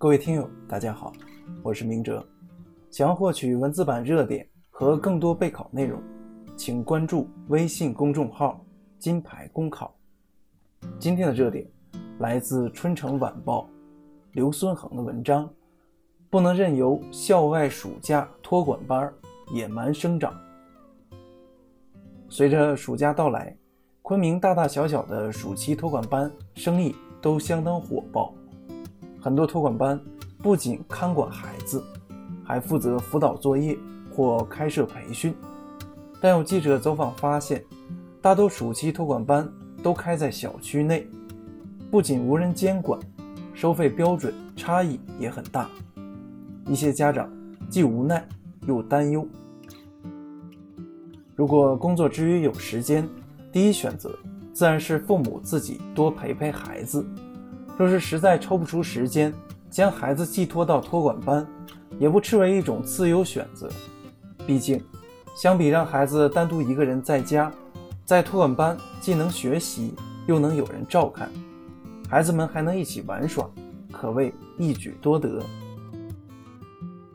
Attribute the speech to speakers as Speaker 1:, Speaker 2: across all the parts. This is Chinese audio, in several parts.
Speaker 1: 各位听友，大家好，我是明哲。想要获取文字版热点和更多备考内容，请关注微信公众号“金牌公考”。今天的热点来自《春城晚报》刘孙恒的文章：不能任由校外暑假托管班野蛮生长。随着暑假到来，昆明大大小小的暑期托管班生意都相当火爆。很多托管班不仅看管孩子，还负责辅导作业或开设培训。但有记者走访发现，大多暑期托管班都开在小区内，不仅无人监管，收费标准差异也很大。一些家长既无奈又担忧。如果工作之余有时间，第一选择自然是父母自己多陪陪孩子。若是实在抽不出时间，将孩子寄托到托管班，也不失为一种自由选择。毕竟，相比让孩子单独一个人在家，在托管班既能学习，又能有人照看，孩子们还能一起玩耍，可谓一举多得。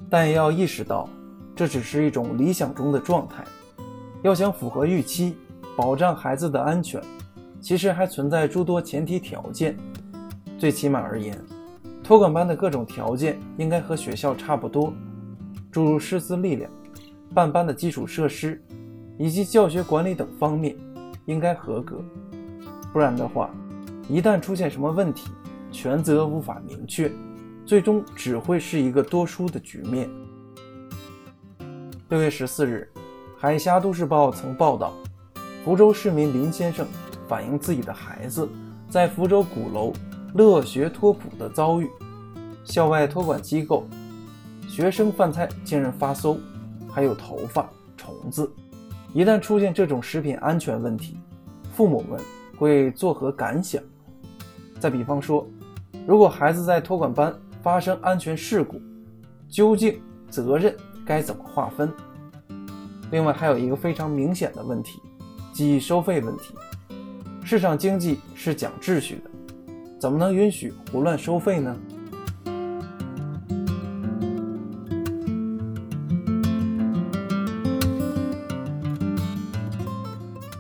Speaker 1: 但也要意识到，这只是一种理想中的状态。要想符合预期，保障孩子的安全，其实还存在诸多前提条件。最起码而言，托管班的各种条件应该和学校差不多，诸如师资力量、办班的基础设施以及教学管理等方面应该合格。不然的话，一旦出现什么问题，权责无法明确，最终只会是一个多输的局面。六月十四日，《海峡都市报》曾报道，福州市民林先生反映自己的孩子在福州鼓楼。乐学托普的遭遇，校外托管机构学生饭菜竟然发馊，还有头发、虫子。一旦出现这种食品安全问题，父母们会作何感想？再比方说，如果孩子在托管班发生安全事故，究竟责任该怎么划分？另外，还有一个非常明显的问题，即收费问题。市场经济是讲秩序的。怎么能允许胡乱收费呢？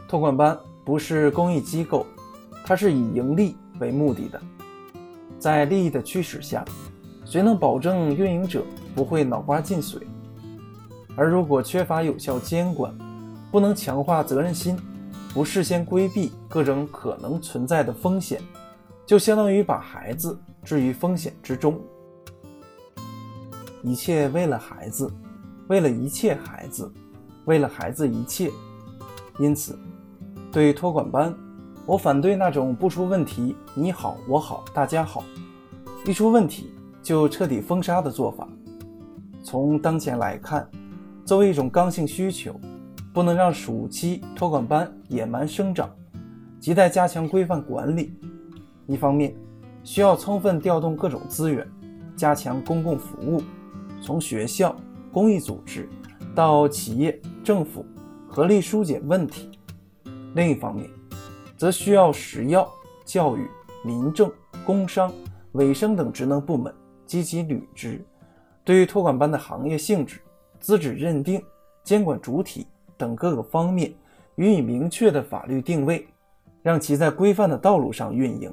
Speaker 1: 托管班不是公益机构，它是以盈利为目的的。在利益的驱使下，谁能保证运营者不会脑瓜进水？而如果缺乏有效监管，不能强化责任心，不事先规避各种可能存在的风险。就相当于把孩子置于风险之中，一切为了孩子，为了一切孩子，为了孩子一切。因此，对托管班，我反对那种不出问题你好我好大家好，一出问题就彻底封杀的做法。从当前来看，作为一种刚性需求，不能让暑期托管班野蛮生长，亟待加强规范管理。一方面，需要充分调动各种资源，加强公共服务，从学校、公益组织到企业、政府合力疏解问题；另一方面，则需要食药、教育、民政、工商、卫生等职能部门积极履职，对于托管班的行业性质、资质认定、监管主体等各个方面予以明确的法律定位，让其在规范的道路上运营。